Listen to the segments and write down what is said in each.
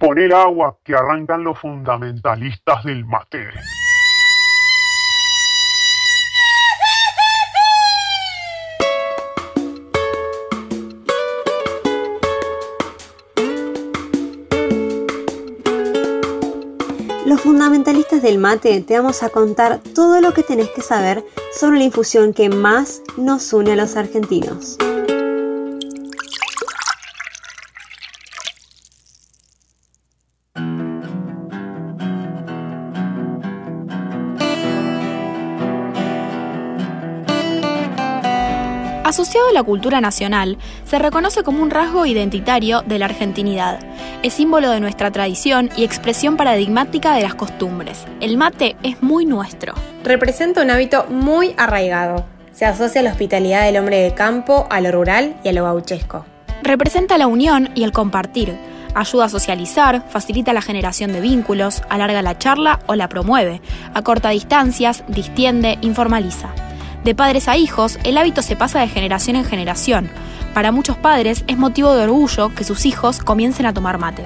Poner agua que arrancan los fundamentalistas del mate. Los fundamentalistas del mate te vamos a contar todo lo que tenés que saber sobre la infusión que más nos une a los argentinos. Asociado a la cultura nacional, se reconoce como un rasgo identitario de la argentinidad. Es símbolo de nuestra tradición y expresión paradigmática de las costumbres. El mate es muy nuestro. Representa un hábito muy arraigado. Se asocia a la hospitalidad del hombre de campo, a lo rural y a lo gauchesco. Representa la unión y el compartir. Ayuda a socializar, facilita la generación de vínculos, alarga la charla o la promueve, acorta distancias, distiende, informaliza. De padres a hijos, el hábito se pasa de generación en generación. Para muchos padres es motivo de orgullo que sus hijos comiencen a tomar mate.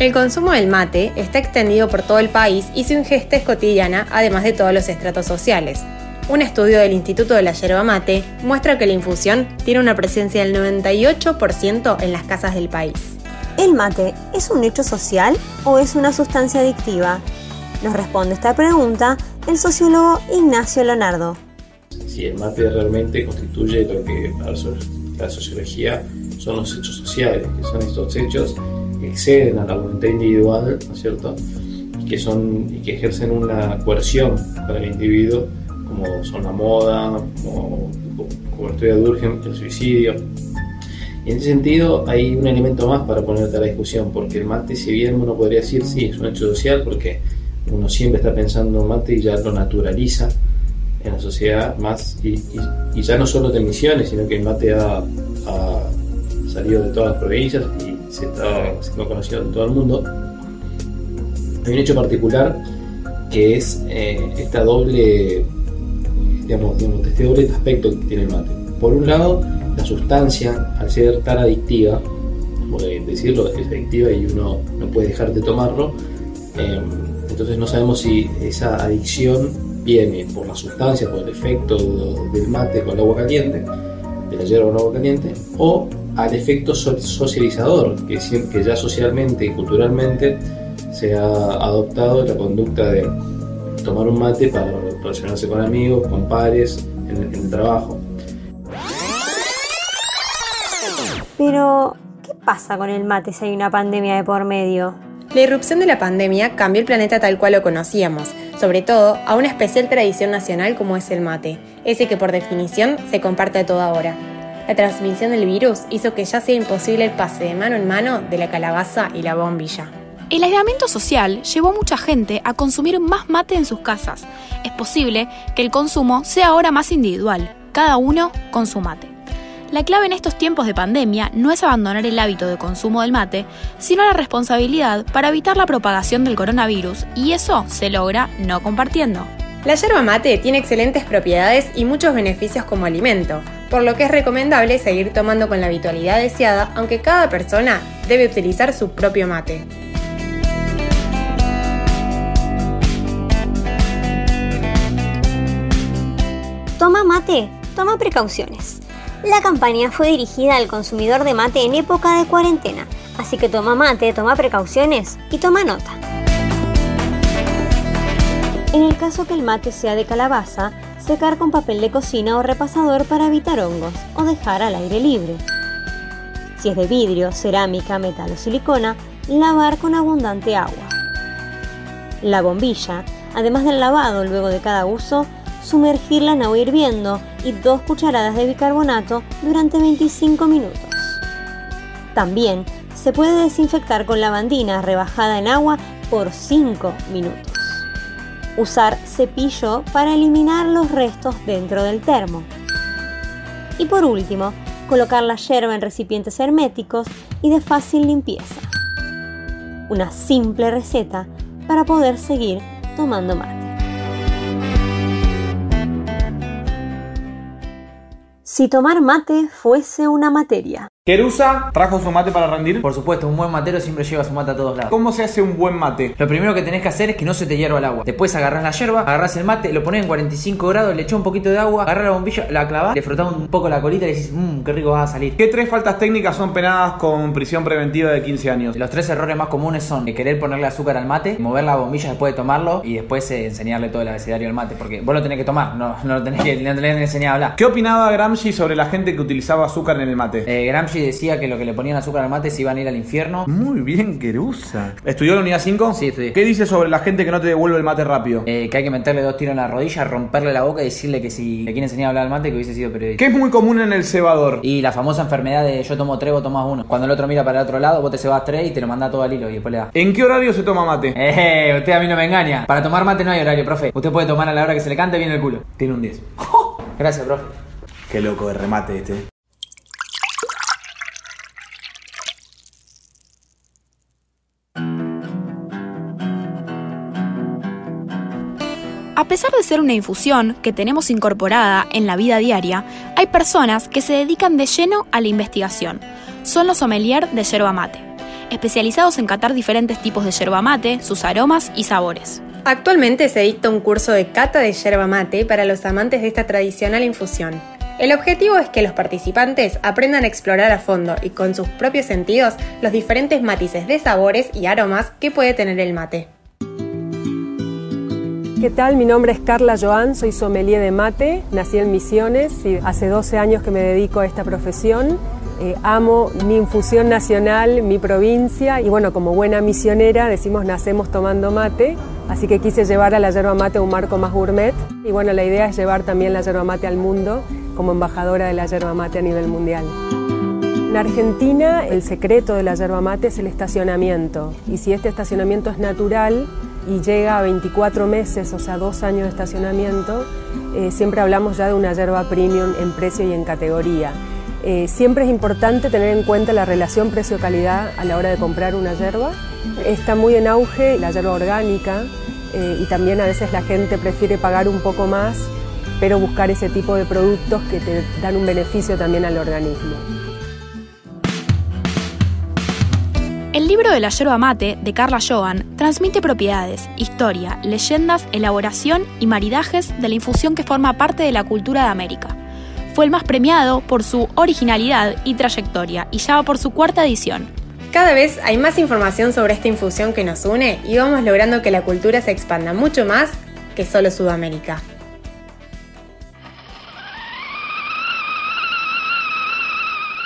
El consumo del mate está extendido por todo el país y su ingesta es cotidiana, además de todos los estratos sociales. Un estudio del Instituto de la Yerba Mate muestra que la infusión tiene una presencia del 98% en las casas del país. ¿El mate es un hecho social o es una sustancia adictiva? Nos responde esta pregunta el sociólogo Ignacio Leonardo si el mate realmente constituye lo que para la sociología son los hechos sociales, que son estos hechos que exceden a la voluntad individual, ¿no es cierto? Y que, son, y que ejercen una coerción para el individuo, como son la moda, como, como de Durgen, el suicidio. Y en ese sentido hay un elemento más para ponerte a la discusión, porque el mate, si bien uno podría decir, sí, es un hecho social, porque uno siempre está pensando en mate y ya lo naturaliza, en la sociedad más, y, ya no solo de Misiones, sino que el mate ha, salido de todas las provincias y se está siendo conocido en todo el mundo. Hay un hecho particular que es eh, esta doble, digamos, este doble aspecto que tiene el mate. Por un lado, la sustancia, al ser tan adictiva, como decirlo, es adictiva y uno no puede dejar de tomarlo, eh, entonces no sabemos si esa adicción viene por la sustancia, por el efecto del mate con el agua caliente, de la hierba con agua caliente, o al efecto socializador, que, que ya socialmente y culturalmente se ha adoptado la conducta de tomar un mate para relacionarse con amigos, con pares, en, en el trabajo. Pero, ¿qué pasa con el mate si hay una pandemia de por medio? La irrupción de la pandemia cambió el planeta tal cual lo conocíamos, sobre todo a una especial tradición nacional como es el mate, ese que por definición se comparte a toda hora. La transmisión del virus hizo que ya sea imposible el pase de mano en mano de la calabaza y la bombilla. El aislamiento social llevó a mucha gente a consumir más mate en sus casas. Es posible que el consumo sea ahora más individual, cada uno con su mate. La clave en estos tiempos de pandemia no es abandonar el hábito de consumo del mate, sino la responsabilidad para evitar la propagación del coronavirus, y eso se logra no compartiendo. La yerba mate tiene excelentes propiedades y muchos beneficios como alimento, por lo que es recomendable seguir tomando con la habitualidad deseada, aunque cada persona debe utilizar su propio mate. Toma mate, toma precauciones. La campaña fue dirigida al consumidor de mate en época de cuarentena, así que toma mate, toma precauciones y toma nota. En el caso que el mate sea de calabaza, secar con papel de cocina o repasador para evitar hongos o dejar al aire libre. Si es de vidrio, cerámica, metal o silicona, lavar con abundante agua. La bombilla, además del lavado luego de cada uso, sumergirla en agua hirviendo y 2 cucharadas de bicarbonato durante 25 minutos. También se puede desinfectar con lavandina rebajada en agua por 5 minutos. Usar cepillo para eliminar los restos dentro del termo. Y por último, colocar la yerba en recipientes herméticos y de fácil limpieza. Una simple receta para poder seguir tomando mate. Si tomar mate fuese una materia. Querusa trajo su mate para rendir. Por supuesto, un buen matero siempre lleva su mate a todos lados. ¿Cómo se hace un buen mate? Lo primero que tenés que hacer es que no se te hierva el agua. Después agarrás la yerba, agarrás el mate, lo pones en 45 grados, le echás un poquito de agua, agarrás la bombilla, la clavás, le frotás un poco la colita y decís, mmm, qué rico va a salir. ¿Qué tres faltas técnicas son penadas con prisión preventiva de 15 años? Los tres errores más comunes son querer ponerle azúcar al mate, mover la bombilla después de tomarlo y después eh, enseñarle todo el abecedario al mate. Porque vos lo tenés que tomar, no, no lo tenés que, no tenés que enseñar a hablar. ¿Qué opinaba Gramsci sobre la gente que utilizaba azúcar en el mate? Eh, Gramsci decía que lo que le ponían azúcar al mate se iban a ir al infierno. Muy bien, Querusa. ¿Estudió la unidad 5? Sí, estudié. ¿Qué dice sobre la gente que no te devuelve el mate rápido? Eh, que hay que meterle dos tiros en la rodilla, romperle la boca y decirle que si le quiere enseñar a hablar al mate, que hubiese sido periodista. ¿Qué es muy común en el cebador? Y la famosa enfermedad de yo tomo tres, vos tomás uno. Cuando el otro mira para el otro lado, vos te cebas tres y te lo mandás todo al hilo y después le das. ¿En qué horario se toma mate? Eh, usted a mí no me engaña. Para tomar mate no hay horario, profe. Usted puede tomar a la hora que se le cante bien el culo. Tiene un 10. Gracias, profe. Qué loco de remate este. A pesar de ser una infusión que tenemos incorporada en la vida diaria, hay personas que se dedican de lleno a la investigación. Son los sommelier de yerba mate, especializados en catar diferentes tipos de yerba mate, sus aromas y sabores. Actualmente se dicta un curso de cata de yerba mate para los amantes de esta tradicional infusión. El objetivo es que los participantes aprendan a explorar a fondo y con sus propios sentidos los diferentes matices de sabores y aromas que puede tener el mate. ¿Qué tal? Mi nombre es Carla Joan, soy sommelier de mate, nací en Misiones y hace 12 años que me dedico a esta profesión. Eh, amo mi infusión nacional, mi provincia y bueno, como buena misionera decimos nacemos tomando mate, así que quise llevar a la yerba mate un marco más gourmet y bueno, la idea es llevar también la yerba mate al mundo como embajadora de la yerba mate a nivel mundial. En Argentina el secreto de la yerba mate es el estacionamiento y si este estacionamiento es natural, y llega a 24 meses, o sea, dos años de estacionamiento, eh, siempre hablamos ya de una yerba premium en precio y en categoría. Eh, siempre es importante tener en cuenta la relación precio-calidad a la hora de comprar una yerba. Está muy en auge la yerba orgánica eh, y también a veces la gente prefiere pagar un poco más, pero buscar ese tipo de productos que te dan un beneficio también al organismo. El libro de la yerba mate de Carla Joan transmite propiedades, historia, leyendas, elaboración y maridajes de la infusión que forma parte de la cultura de América. Fue el más premiado por su originalidad y trayectoria y ya va por su cuarta edición. Cada vez hay más información sobre esta infusión que nos une y vamos logrando que la cultura se expanda mucho más que solo Sudamérica.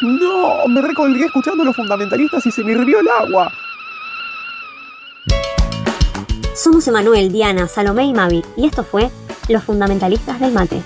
No, me recolgué escuchando los fundamentalistas y se me hirvió el agua. Somos Emanuel, Diana, Salomé y Mavi, y esto fue Los Fundamentalistas del Mate.